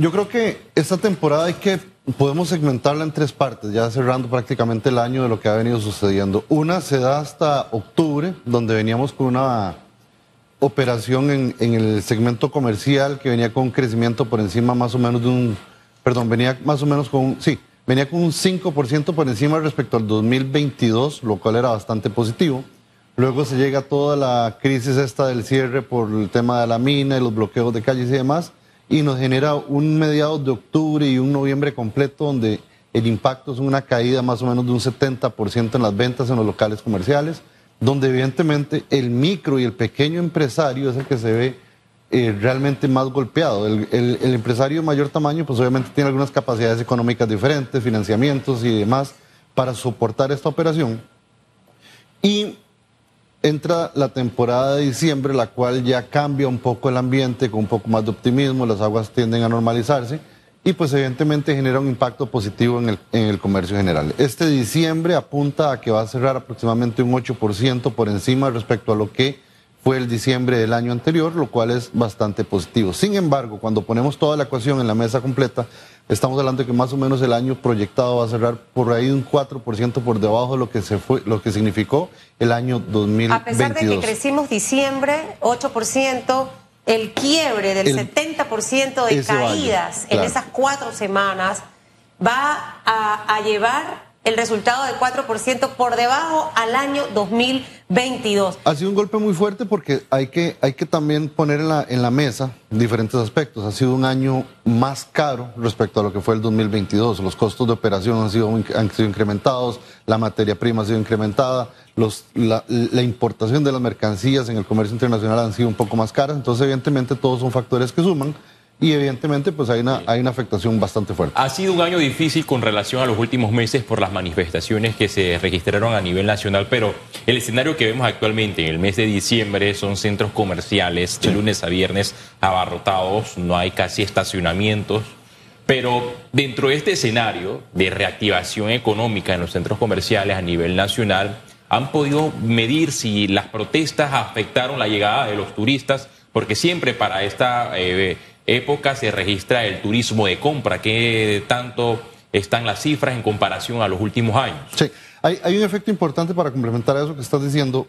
yo creo que esta temporada hay que, podemos segmentarla en tres partes, ya cerrando prácticamente el año de lo que ha venido sucediendo. Una se da hasta octubre, donde veníamos con una operación en, el segmento comercial que venía con un crecimiento por encima más o menos de un, perdón, venía más o menos con, sí, venía con un 5% por encima respecto al 2022, lo cual era bastante positivo. Luego se llega toda la crisis esta del cierre por el tema de la mina y los bloqueos de calles y demás, y nos genera un mediados de octubre y un noviembre completo donde el impacto es una caída más o menos de un 70% en las ventas en los locales comerciales, donde evidentemente el micro y el pequeño empresario es el que se ve eh, realmente más golpeado. El, el, empresario de mayor tamaño, pues obviamente tiene algunas capacidades económicas diferentes, financiamientos y demás para soportar esta operación. Y entra la temporada de diciembre, la cual ya cambia un poco el ambiente con un poco más de optimismo, las aguas tienden a normalizarse y pues evidentemente genera un impacto positivo en el, en el comercio general. Este diciembre apunta a que va a cerrar aproximadamente un 8% por encima respecto a lo que fue el diciembre del año anterior, lo cual es bastante positivo. Sin embargo, cuando ponemos toda la ecuación en la mesa completa, estamos hablando de que más o menos el año proyectado va a cerrar por ahí un 4% por debajo de lo que se fue, lo que significó el año 2022. A pesar de que crecimos diciembre 8%, el quiebre del 70% de caídas en esas cuatro semanas va a, a llevar el resultado de 4% por debajo al año 2022. Ha sido un golpe muy fuerte porque hay que, hay que también poner en la, mesa diferentes aspectos. Ha sido un año más caro respecto a lo que fue el 2022. Los costos de operación han sido, han sido incrementados, la materia prima ha sido incrementada, los, la importación de las mercancías en el comercio internacional han sido un poco más caras. Entonces, evidentemente, todos son factores que suman y evidentemente pues hay una, hay una afectación bastante fuerte. Ha sido un año difícil con relación a los últimos meses por las manifestaciones que se registraron a nivel nacional, pero el escenario que vemos actualmente en el mes de diciembre son centros comerciales de lunes a viernes abarrotados, no hay casi estacionamientos, pero dentro de este escenario de reactivación económica en los centros comerciales a nivel nacional, han podido medir si las protestas afectaron la llegada de los turistas, porque siempre para esta... Eh, época se registra el turismo de compra. ¿Qué tanto están las cifras en comparación a los últimos años? Sí, hay, un efecto importante para complementar a eso que estás diciendo.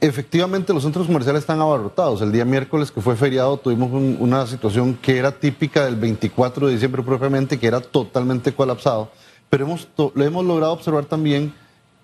Efectivamente, los centros comerciales están abarrotados. El día miércoles que fue feriado tuvimos una situación que era típica del 24 de diciembre propiamente, que era totalmente colapsado. Pero hemos, lo hemos logrado observar también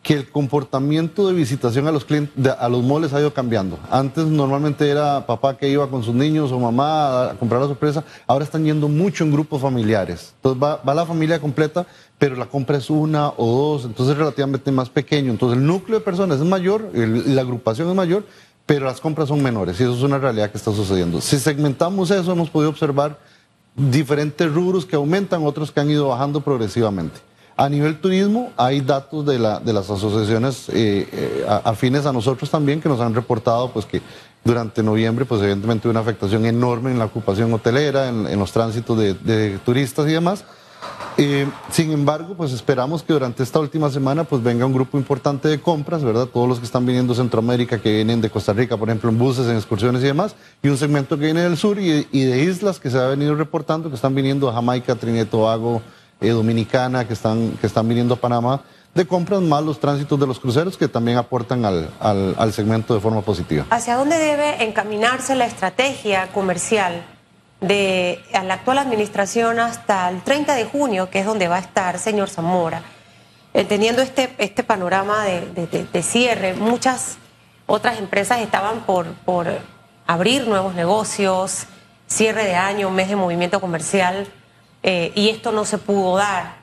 que el comportamiento de visitación a los clientes, a los moles ha ido cambiando. Antes normalmente era papá que iba con sus niños o mamá a comprar la sorpresa, ahora están yendo mucho en grupos familiares. Entonces va, la familia completa, pero la compra es una o dos, entonces es relativamente más pequeño. Entonces el núcleo de personas es mayor, la agrupación es mayor, pero las compras son menores y eso es una realidad que está sucediendo. Si segmentamos eso, hemos podido observar diferentes rubros que aumentan, otros que han ido bajando progresivamente. A nivel turismo, hay datos de, la, de las asociaciones eh, eh, afines a nosotros también que nos han reportado pues, que durante noviembre, pues evidentemente una afectación enorme en la ocupación hotelera, en, los tránsitos de, turistas y demás. Eh, sin embargo, pues esperamos que durante esta última semana pues venga un grupo importante de compras, ¿verdad? Todos los que están viniendo de Centroamérica, que vienen de Costa Rica, por ejemplo, en buses, en excursiones y demás, y un segmento que viene del sur y, y de islas que se ha venido reportando, que están viniendo a Jamaica, Trinidad y Tobago, eh, dominicana que están, que están viniendo a Panamá, de compras más los tránsitos de los cruceros que también aportan al, al, segmento de forma positiva. ¿Hacia dónde debe encaminarse la estrategia comercial de la actual administración hasta el 30 de junio, que es donde va a estar señor Zamora? Teniendo este, este panorama de, de, cierre, muchas otras empresas estaban por, por abrir nuevos negocios, cierre de año, mes de movimiento comercial. Eh, y esto no se pudo dar.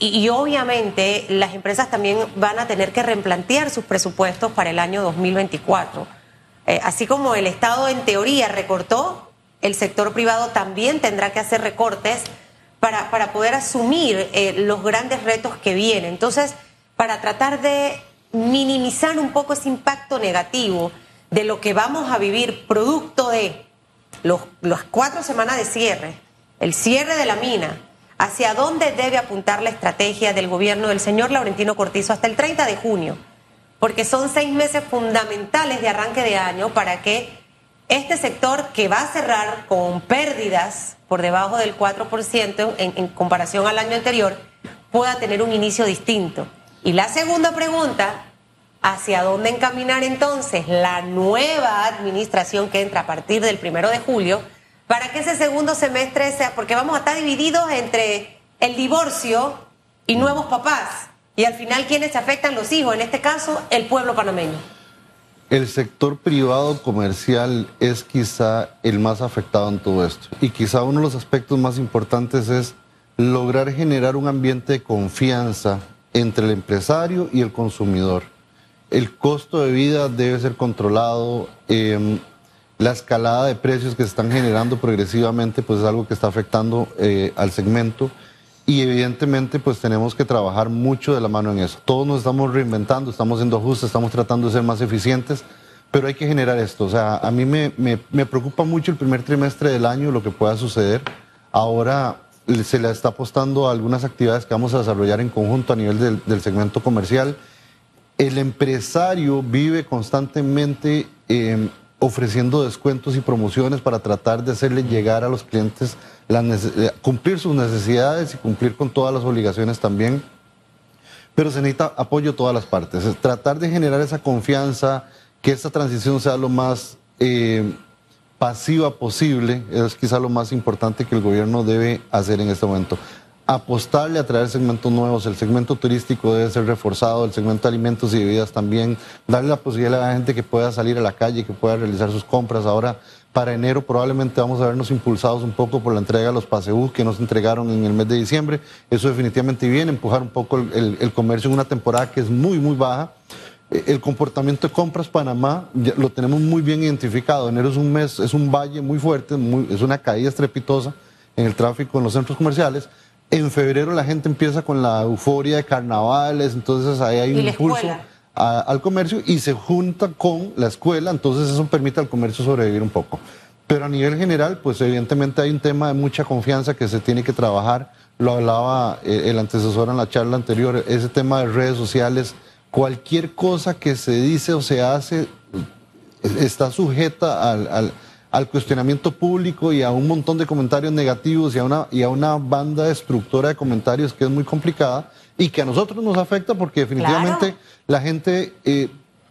Y, obviamente las empresas también van a tener que replantear sus presupuestos para el año 2024. Eh, así como el Estado en teoría recortó, el sector privado también tendrá que hacer recortes para, para poder asumir eh, los grandes retos que vienen. Entonces, para tratar de minimizar un poco ese impacto negativo de lo que vamos a vivir producto de los, las cuatro semanas de cierre, el cierre de la mina, hacia dónde debe apuntar la estrategia del gobierno del señor Laurentino Cortizo hasta el 30 de junio, porque son seis meses fundamentales de arranque de año para que este sector que va a cerrar con pérdidas por debajo del 4% en, en comparación al año anterior pueda tener un inicio distinto. Y la segunda pregunta, ¿hacia dónde encaminar entonces la nueva administración que entra a partir del primero de julio para que ese segundo semestre sea, porque vamos a estar divididos entre el divorcio y nuevos papás? Y al final, ¿quiénes se afectan? Los hijos, en este caso, el pueblo panameño. El sector privado comercial es quizá el más afectado en todo esto. Y quizá uno de los aspectos más importantes es lograr generar un ambiente de confianza entre el empresario y el consumidor. El costo de vida debe ser controlado. Em, la escalada de precios que se están generando progresivamente, pues es algo que está afectando eh, al segmento y evidentemente pues tenemos que trabajar mucho de la mano en eso. Todos nos estamos reinventando, estamos haciendo ajustes, estamos tratando de ser más eficientes, pero hay que generar esto. O sea, a mí me, me, preocupa mucho el primer trimestre del año, lo que pueda suceder. Ahora se le está apostando a algunas actividades que vamos a desarrollar en conjunto a nivel del, del segmento comercial. El empresario vive constantemente eh, ofreciendo descuentos y promociones para tratar de hacerle llegar a los clientes, eh, cumplir sus necesidades y cumplir con todas las obligaciones también. Pero se necesita apoyo de todas las partes. Es tratar de generar esa confianza, que esta transición sea lo más eh, pasiva posible, es quizá lo más importante que el gobierno debe hacer en este momento apostarle a traer segmentos nuevos. El segmento turístico debe ser reforzado, el segmento de alimentos y bebidas también. Darle la posibilidad a la gente que pueda salir a la calle, que pueda realizar sus compras. Ahora, para enero, probablemente vamos a vernos impulsados un poco por la entrega de los pasebús que nos entregaron en el mes de diciembre. Eso definitivamente viene, empujar un poco el, comercio en una temporada que es muy, muy baja. Eh, el comportamiento de compras Panamá lo tenemos muy bien identificado. Enero es un mes, es un valle muy fuerte, es una caída estrepitosa en el tráfico en los centros comerciales en febrero la gente empieza con la euforia de carnavales, entonces ahí hay un impulso al comercio y se junta con la escuela, entonces eso permite al comercio sobrevivir un poco. Pero a nivel general, pues evidentemente hay un tema de mucha confianza que se tiene que trabajar. Lo hablaba eh, el antecesor en la charla anterior, ese tema de redes sociales, cualquier cosa que se dice o se hace eh, está sujeta al al cuestionamiento público y a un montón de comentarios negativos y a una, y a una banda destructora de comentarios que es muy complicada y que a nosotros nos afecta porque definitivamente la gente eh,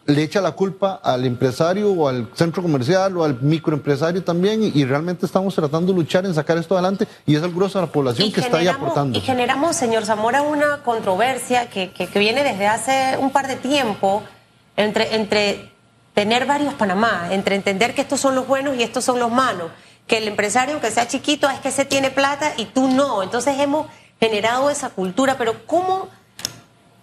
le echa la culpa al empresario o al centro comercial o al microempresario también y, realmente estamos tratando de luchar en sacar esto adelante y es el grueso de la población que está ahí aportando. Y generamos, señor Zamora, una controversia que, que, que viene desde hace un par de tiempo entre, entre tener varios Panamá, entre entender que estos son los buenos y estos son los malos, que el empresario, aunque sea chiquito, es que se tiene plata y tú no. Entonces hemos generado esa cultura, pero ¿cómo,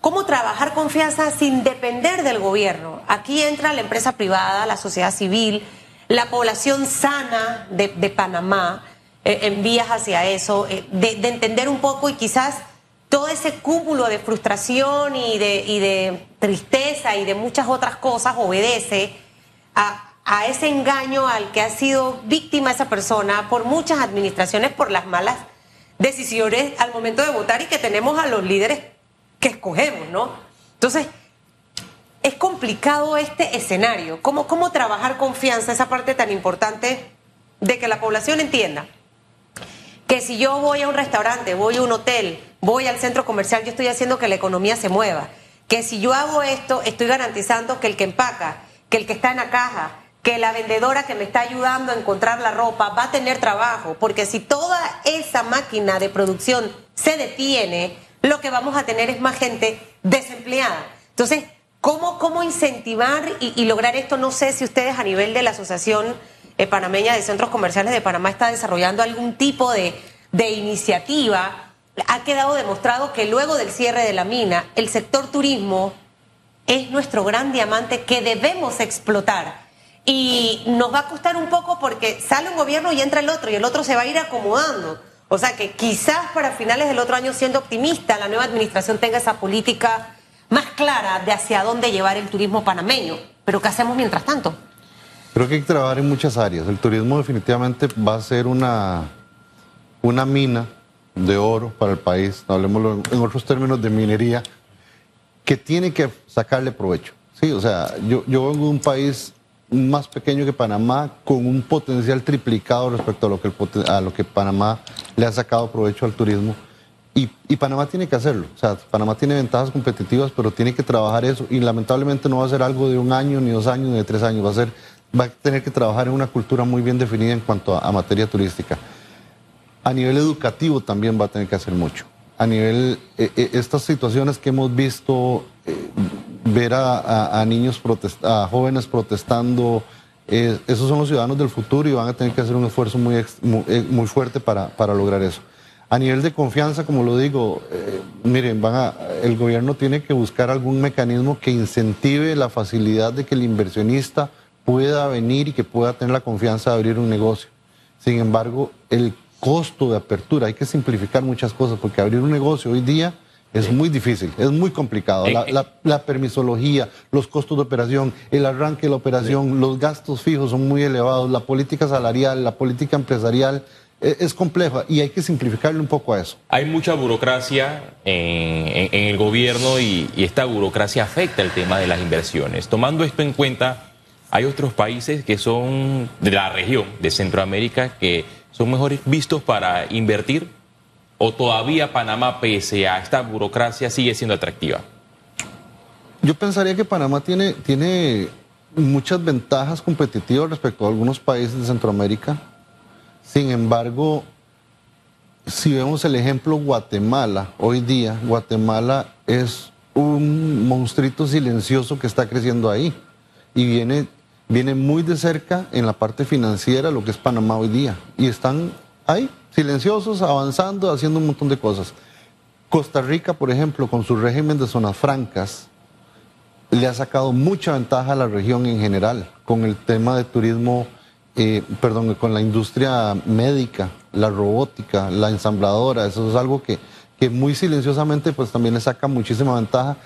cómo trabajar confianza sin depender del gobierno? Aquí entra la empresa privada, la sociedad civil, la población sana de, Panamá, eh, en vías hacia eso, eh, de, de entender un poco y quizás todo ese cúmulo de frustración y de, tristeza y de muchas otras cosas obedece a, a, ese engaño al que ha sido víctima esa persona por muchas administraciones, por las malas decisiones al momento de votar y que tenemos a los líderes que escogemos, ¿no? Entonces, es complicado este escenario. ¿Cómo, cómo trabajar confianza, esa parte tan importante de que la población entienda? que si yo voy a un restaurante, voy a un hotel, voy al centro comercial, yo estoy haciendo que la economía se mueva. Que si yo hago esto, estoy garantizando que el que empaca, que el que está en la caja, que la vendedora que me está ayudando a encontrar la ropa va a tener trabajo, porque si toda esa máquina de producción se detiene, lo que vamos a tener es más gente desempleada. Entonces, ¿cómo, cómo incentivar y, lograr esto? No sé si ustedes a nivel de la asociación eh, panameña de centros comerciales de Panamá está desarrollando algún tipo de, de iniciativa, ha quedado demostrado que luego del cierre de la mina, el sector turismo es nuestro gran diamante que debemos explotar. Y nos va a costar un poco porque sale un gobierno y entra el otro y el otro se va a ir acomodando. O sea que quizás para finales del otro año, siendo optimista, la nueva administración tenga esa política más clara de hacia dónde llevar el turismo panameño. Pero ¿qué hacemos mientras tanto? Creo que hay que trabajar en muchas áreas. El turismo definitivamente va a ser una, una mina de oro para el país, hablemos en otros términos de minería, que tiene que sacarle provecho. Sí, o sea, yo, yo vengo de un país más pequeño que Panamá, con un potencial triplicado respecto a lo que, a lo que Panamá le ha sacado provecho al turismo. Y, y, Panamá tiene que hacerlo. O sea, Panamá tiene ventajas competitivas, pero tiene que trabajar eso. Y lamentablemente no va a ser algo de un año, ni dos años, ni de tres años. Va a ser, va a tener que trabajar en una cultura muy bien definida en cuanto a, materia turística. A nivel educativo también va a tener que hacer mucho. A nivel, eh, eh, estas situaciones que hemos visto, eh, ver a, niños, a jóvenes protestando, esos son los ciudadanos del futuro y van a tener que hacer un esfuerzo muy, muy, fuerte para, para lograr eso. A nivel de confianza, como lo digo, miren, van a, el gobierno tiene que buscar algún mecanismo que incentive la facilidad de que el inversionista pueda venir y que pueda tener la confianza de abrir un negocio. Sin embargo, el costo de apertura, hay que simplificar muchas cosas, porque abrir un negocio hoy día es muy difícil, es muy complicado. La, la, permisología, los costos de operación, el arranque de la operación, los gastos fijos son muy elevados, la política salarial, la política empresarial e, es compleja y hay que simplificarle un poco a eso. Hay mucha burocracia en, el gobierno y, esta burocracia afecta el tema de las inversiones. Tomando esto en cuenta, hay otros países que son de la región de Centroamérica que son mejores vistos para invertir o todavía Panamá, pese a esta burocracia, sigue siendo atractiva. Yo pensaría que Panamá tiene, tiene muchas ventajas competitivas respecto a algunos países de Centroamérica sin embargo, si vemos el ejemplo Guatemala, hoy día Guatemala es un monstruito silencioso que está creciendo ahí y viene, viene muy de cerca en la parte financiera lo que es Panamá hoy día. Y están ahí, silenciosos, avanzando, haciendo un montón de cosas. Costa Rica, por ejemplo, con su régimen de zonas francas, le ha sacado mucha ventaja a la región en general, con el tema de turismo eh, perdón, con la industria médica, la robótica, la ensambladora, eso es algo que, que muy silenciosamente pues también le saca muchísima ventaja,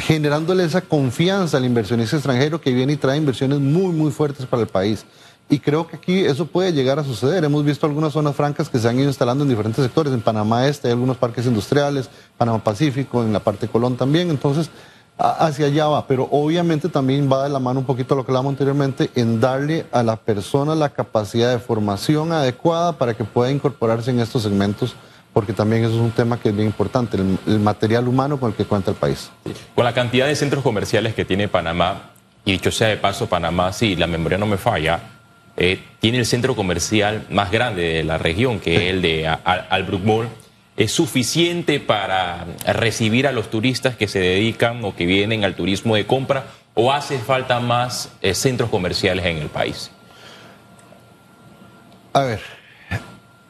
generándole esa confianza al inversionista extranjero que viene y trae inversiones muy, muy fuertes para el país. Y creo que aquí eso puede llegar a suceder. Hemos visto algunas zonas francas que se han ido instalando en diferentes sectores. En Panamá Este hay algunos parques industriales, Panamá Pacífico, en la parte de Colón también. Entonces, hacia allá va, pero obviamente también va de la mano un poquito lo que hablamos anteriormente en darle a la persona la capacidad de formación adecuada para que pueda incorporarse en estos segmentos, porque también eso es un tema que es bien importante, el, material humano con el que cuenta el país. Con la cantidad de centros comerciales que tiene Panamá, y dicho sea de paso, Panamá, si la memoria no me falla, eh, tiene el centro comercial más grande de la región, que es el de Albrook Mall es suficiente para recibir a los turistas que se dedican o que vienen al turismo de compra o hace falta más eh, centros comerciales en el país? A ver,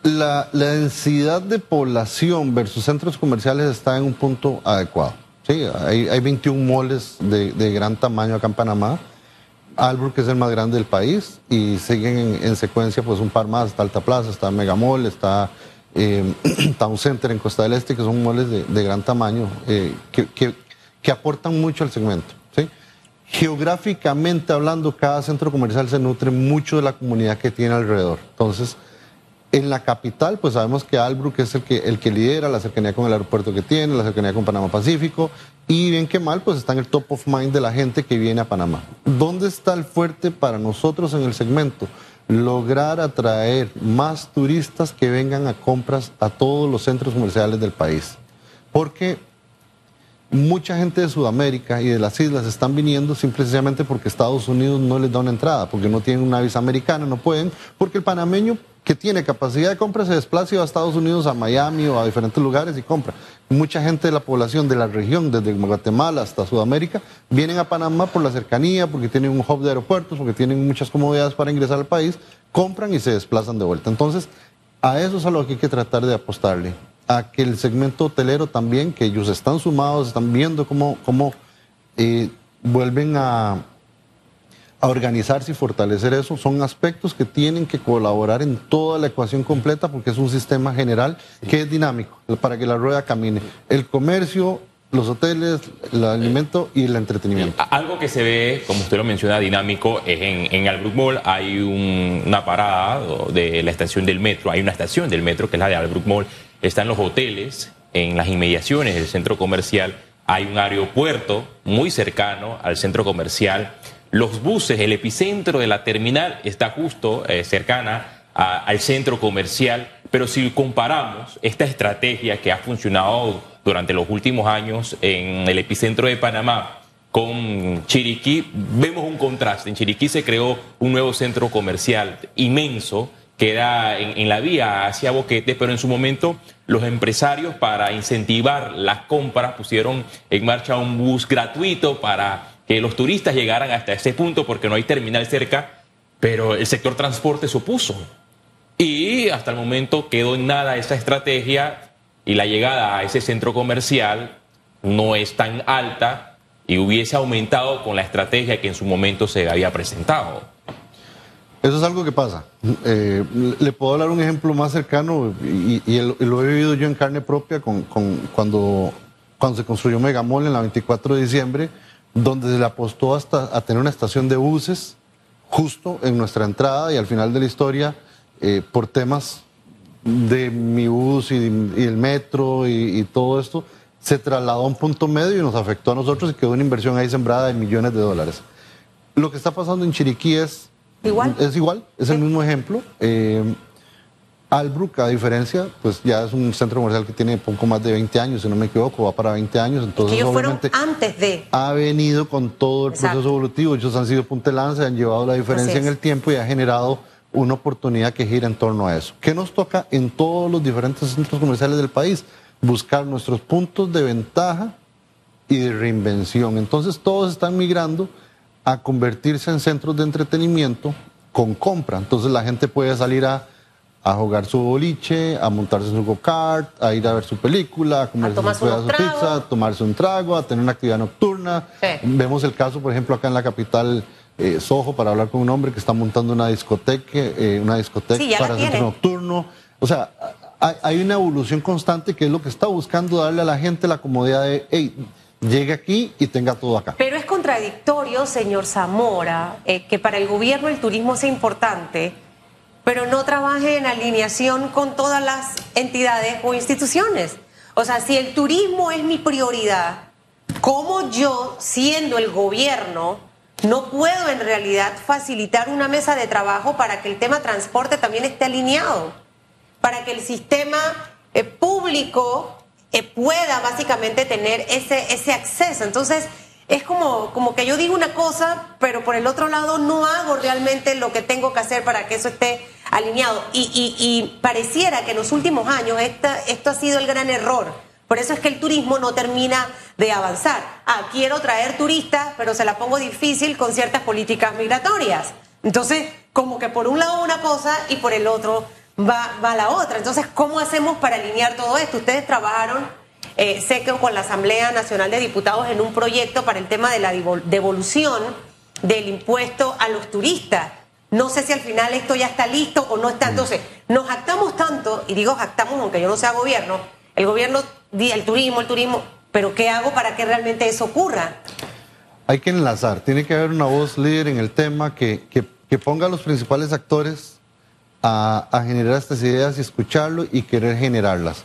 la, densidad de población versus centros comerciales está en un punto adecuado. Sí, hay, hay 21 moles de, gran tamaño acá en Panamá. Albrook es el más grande del país y siguen en, en, secuencia pues un par más, está Alta Plaza, está Megamall, está eh, Town Center en Costa del Este, que son moles de, gran tamaño, eh, que, aportan mucho al segmento. Geográficamente hablando, cada centro comercial se nutre mucho de la comunidad que tiene alrededor. Entonces, en la capital, pues sabemos que Albrook es el que, el que lidera la cercanía con el aeropuerto que tiene, la cercanía con Panamá Pacífico, y bien que mal, pues está en el top of mind de la gente que viene a Panamá. ¿Dónde está el fuerte para nosotros en el segmento? lograr atraer más turistas que vengan a compras a todos los centros comerciales del país. Porque mucha gente de Sudamérica y de las islas están viniendo simplemente porque Estados Unidos no les da una entrada, porque no tienen una visa americana, no pueden, porque el panameño que tiene capacidad de compra se desplaza a Estados Unidos, a Miami o a diferentes lugares y compra. Mucha gente de la población de la región, desde Guatemala hasta Sudamérica, vienen a Panamá por la cercanía, porque tienen un hub de aeropuertos, porque tienen muchas comodidades para ingresar al país, compran y se desplazan de vuelta. Entonces, a eso es a lo que hay que tratar de apostarle, a que el segmento hotelero también, que ellos están sumados, están viendo cómo, cómo eh, vuelven a a organizarse y fortalecer eso, son aspectos que tienen que colaborar en toda la ecuación completa porque es un sistema general que es dinámico para que la rueda camine. El comercio, los hoteles, el alimento y el entretenimiento. Algo que se ve, como usted lo menciona, dinámico, es en, en Albrook Mall hay una parada de la estación del metro, hay una estación del metro que es la de Albrook Mall, están los hoteles en las inmediaciones del centro comercial, hay un aeropuerto muy cercano al centro comercial los buses, el epicentro de la terminal está justo eh, cercana al centro comercial, pero si comparamos esta estrategia que ha funcionado durante los últimos años en el epicentro de Panamá con Chiriquí, vemos un contraste. En Chiriquí se creó un nuevo centro comercial inmenso que era en, la vía hacia Boquete, pero en su momento los empresarios para incentivar las compras pusieron en marcha un bus gratuito para que los turistas llegaran hasta ese punto porque no hay terminal cerca, pero el sector transporte se opuso. Y hasta el momento quedó en nada esa estrategia y la llegada a ese centro comercial no es tan alta y hubiese aumentado con la estrategia que en su momento se había presentado. Eso es algo que pasa. Eh, le puedo dar un ejemplo más cercano y, lo he vivido yo en carne propia con, cuando, cuando se construyó Megamol en la 24 de diciembre, donde se le apostó hasta a tener una estación de buses justo en nuestra entrada y al final de la historia, eh, por temas de mi bus y, el metro y, todo esto, se trasladó a un punto medio y nos afectó a nosotros y quedó una inversión ahí sembrada de millones de dólares. Lo que está pasando en Chiriquí es Igual. Es igual, es el mismo ejemplo. Eh, Albrook, a diferencia, pues ya es un centro comercial que tiene poco más de 20 años, si no me equivoco, va para 20 años. Entonces, ellos fueron antes de. Ha venido con todo el proceso evolutivo. Ellos han sido puntelanza, han llevado la diferencia en el tiempo y ha generado una oportunidad que gira en torno a eso. ¿Qué nos toca en todos los diferentes centros comerciales del país? Buscar nuestros puntos de ventaja y de reinvención. Entonces, todos están migrando a convertirse en centros de entretenimiento con compra. Entonces la gente puede salir a, jugar su boliche, a montarse en su go-kart, a ir a ver su película, a comerse su pizza, a tomarse un trago, a tener una actividad nocturna. Vemos el caso, por ejemplo, acá en la capital eh, Soho, para hablar con un hombre que está montando una discoteca, eh, una discoteca para centro nocturno. O sea, hay, una evolución constante que es lo que está buscando darle a la gente la comodidad de, llegue aquí y tenga todo acá. Pero es contradictorio, señor Zamora, eh, que para el gobierno el turismo sea importante, pero no trabaje en alineación con todas las entidades o instituciones. O sea, si el turismo es mi prioridad, ¿cómo yo, siendo el gobierno, no puedo en realidad facilitar una mesa de trabajo para que el tema transporte también esté alineado? Para que el sistema eh, público eh, pueda básicamente tener ese, ese acceso. Entonces, es como, como que yo digo una cosa, pero por el otro lado no hago realmente lo que tengo que hacer para que eso esté alineado. Y, y, pareciera que en los últimos años esto ha sido el gran error. Por eso es que el turismo no termina de avanzar. Ah, quiero traer turistas, pero se la pongo difícil con ciertas políticas migratorias. Entonces, como que por un lado una cosa y por el otro va, va la otra. Entonces, ¿cómo hacemos para alinear todo esto? Ustedes trabajaron, eh, sé que con la Asamblea Nacional de Diputados en un proyecto para el tema de la devolución del impuesto a los turistas. No sé si al final esto ya está listo o no está. Entonces, nos jactamos tanto, y digo jactamos aunque yo no sea gobierno, el gobierno, el turismo, el turismo, pero ¿qué hago para que realmente eso ocurra? Hay que enlazar, tiene que haber una voz líder en el tema que, que, ponga a los principales actores a, generar estas ideas y escucharlo y querer generarlas.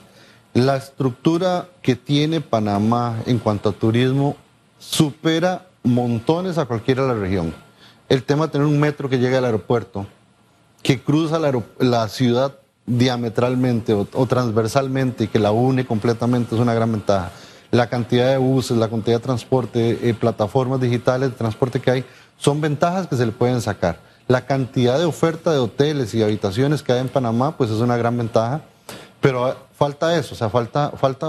La estructura que tiene Panamá en cuanto a turismo supera montones a cualquiera de la región. El tema de tener un metro que llegue al aeropuerto, que cruza la, ciudad diametralmente o, transversalmente y que la une completamente es una gran ventaja. La cantidad de buses, la cantidad de transporte, eh, plataformas digitales de transporte que hay, son ventajas que se le pueden sacar. La cantidad de oferta de hoteles y habitaciones que hay en Panamá, pues es una gran ventaja, pero falta eso, o sea, falta, falta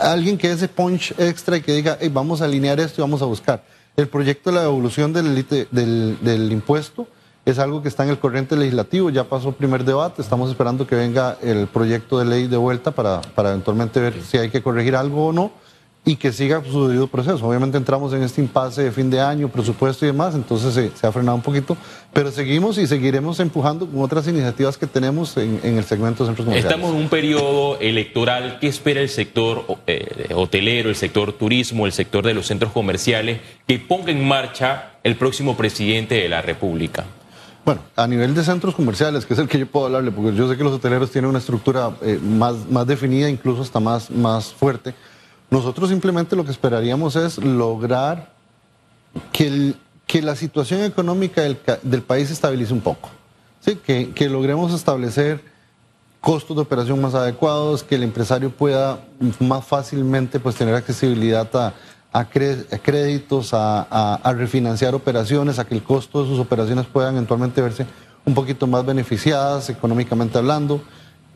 alguien que ese punch extra y que diga, vamos a alinear esto y vamos a buscar. El proyecto de la devolución del, del, del impuesto es algo que está en el corriente legislativo, ya pasó el primer debate, estamos esperando que venga el proyecto de ley de vuelta para, para eventualmente ver si hay que corregir algo o no y que siga su debido proceso. Obviamente entramos en este impasse de fin de año, presupuesto y demás, entonces se, ha frenado un poquito, pero seguimos y seguiremos empujando con otras iniciativas que tenemos en, el segmento de centros comerciales. Estamos en un periodo electoral. ¿Qué espera el sector eh, hotelero, el sector turismo, el sector de los centros comerciales que ponga en marcha el próximo presidente de la República? Bueno, a nivel de centros comerciales, que es el que yo puedo hablarle, porque yo sé que los hoteleros tienen una estructura eh, más, más definida, incluso hasta más, más fuerte. Nosotros simplemente lo que esperaríamos es lograr que, la situación económica del, país se estabilice un poco. Que, logremos establecer costos de operación más adecuados, que el empresario pueda más fácilmente pues, tener accesibilidad a, créditos, a- a refinanciar operaciones, a que el costo de sus operaciones puedan eventualmente verse un poquito más beneficiadas económicamente hablando,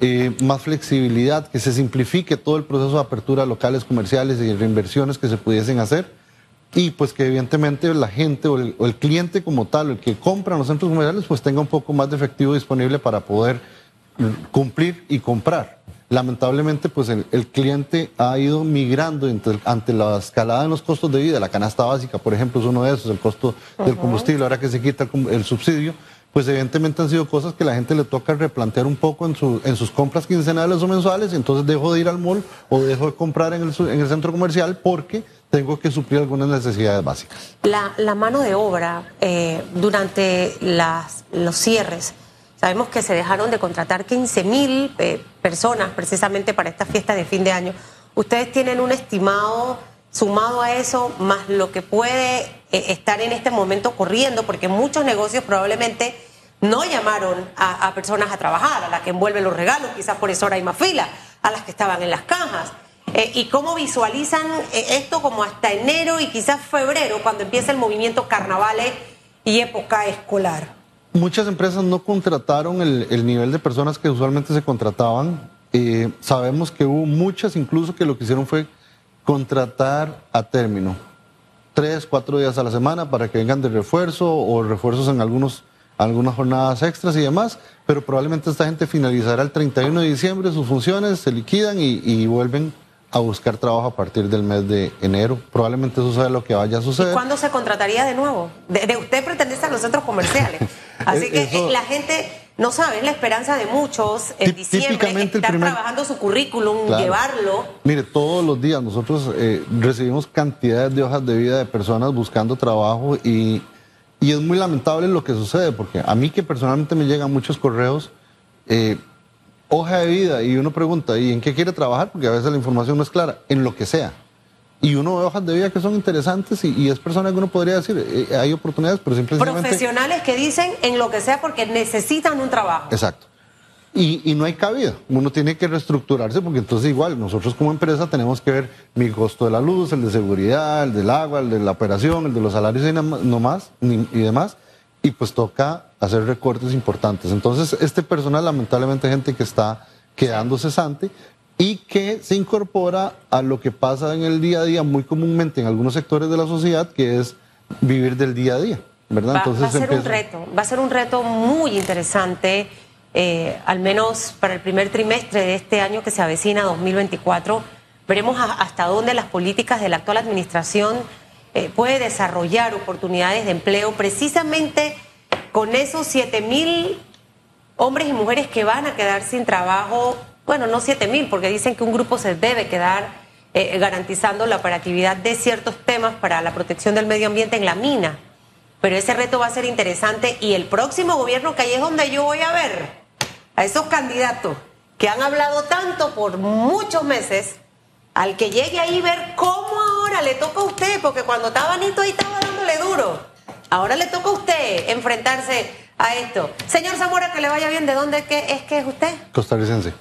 eh, más flexibilidad, que se simplifique todo el proceso de apertura de locales comerciales y reinversiones que se pudiesen hacer y pues que evidentemente la gente o el, o el cliente como tal, el que compra en los centros comerciales, pues tenga un poco más de efectivo disponible para poder cumplir y comprar. Lamentablemente, pues el, el cliente ha ido migrando ante, ante la escalada en los costos de vida. La canasta básica, por ejemplo, es uno de esos, el costo del combustible, ahora que se quita el subsidio, pues evidentemente han sido cosas que la gente le toca replantear un poco en, su- en sus compras quincenales o mensuales, y entonces dejo de ir al mall o dejo de comprar en el, en el centro comercial porque tengo que suplir algunas necesidades básicas. La, mano de obra eh, durante los cierres, sabemos que se dejaron de contratar 15 mil eh, personas precisamente para esta fiesta de fin de año. ¿Ustedes tienen un estimado sumado a eso, más lo que puede eh, estar en este momento corriendo? Porque muchos negocios probablemente no llamaron a, personas a trabajar, a las que envuelven los regalos, quizás por eso ahora hay más fila, a las que estaban en las cajas. Eh, ¿Y cómo visualizan eh, esto como hasta enero y quizás febrero, cuando empieza el movimiento carnavales y época escolar? Muchas empresas no contrataron el, el nivel de personas que usualmente se contrataban. Sabemos que hubo muchas incluso que lo que hicieron fue contratar a término. Tres, cuatro días a la semana para que vengan de refuerzo o refuerzos en algunos, algunas jornadas extras y demás, pero probablemente esta gente finalizará el 31 de diciembre sus funciones, se liquidan y, y vuelven a buscar trabajo a partir del mes de enero. Probablemente eso sea lo que vaya a ¿Y suceder. cuándo se contrataría de nuevo? De, de usted pretende en los centros comerciales. Así que Eso- eh, la gente no sabe, es la esperanza de muchos en diciembre típicamente estar primer- trabajando su currículum, Claro. llevarlo. Mire, todos los días nosotros eh, recibimos cantidades de hojas de vida de personas buscando trabajo y, y es muy lamentable lo que sucede, porque a mí que personalmente me llegan muchos correos, eh, hoja de vida, y uno pregunta, ¿y en qué quiere trabajar? Porque a veces la información no es clara, en lo que sea. Y uno ve hojas de vida que son interesantes y, y es persona que uno podría decir, eh, hay oportunidades, pero simplemente... Profesionales que dicen en lo que sea porque necesitan un trabajo. Exacto. Y, y no hay cabida. Uno tiene que reestructurarse porque entonces igual nosotros como empresa tenemos que ver mi costo de la luz, el de seguridad, el del agua, el de la operación, el de los salarios y no más ni- y demás. Y pues toca hacer recortes importantes. Entonces este personal lamentablemente gente que está quedando cesante y que se incorpora a lo que pasa en el día a día muy comúnmente en algunos sectores de la sociedad, que es vivir del día a día. ¿verdad? Va, va a ser un reto, va a ser un reto muy interesante, eh, al menos para el primer trimestre de este año que se avecina 2024. Veremos a- hasta dónde las políticas de la actual administración eh, puede desarrollar oportunidades de empleo precisamente con esos 7 mil hombres y mujeres que van a quedar sin trabajo. Bueno, no 7 mil, porque dicen que un grupo se debe quedar eh, garantizando la operatividad de ciertos temas para la protección del medio ambiente en la mina. Pero ese reto va a ser interesante y el próximo gobierno, que ahí es donde yo voy a ver a esos candidatos que han hablado tanto por muchos meses, al que llegue ahí ver cómo ahora le toca a usted, porque cuando estaba Nito ahí estaba dándole duro. Ahora le toca a usted enfrentarse a esto. Señor Zamora, que le vaya bien. ¿De dónde es que es, que es usted? Costarricense.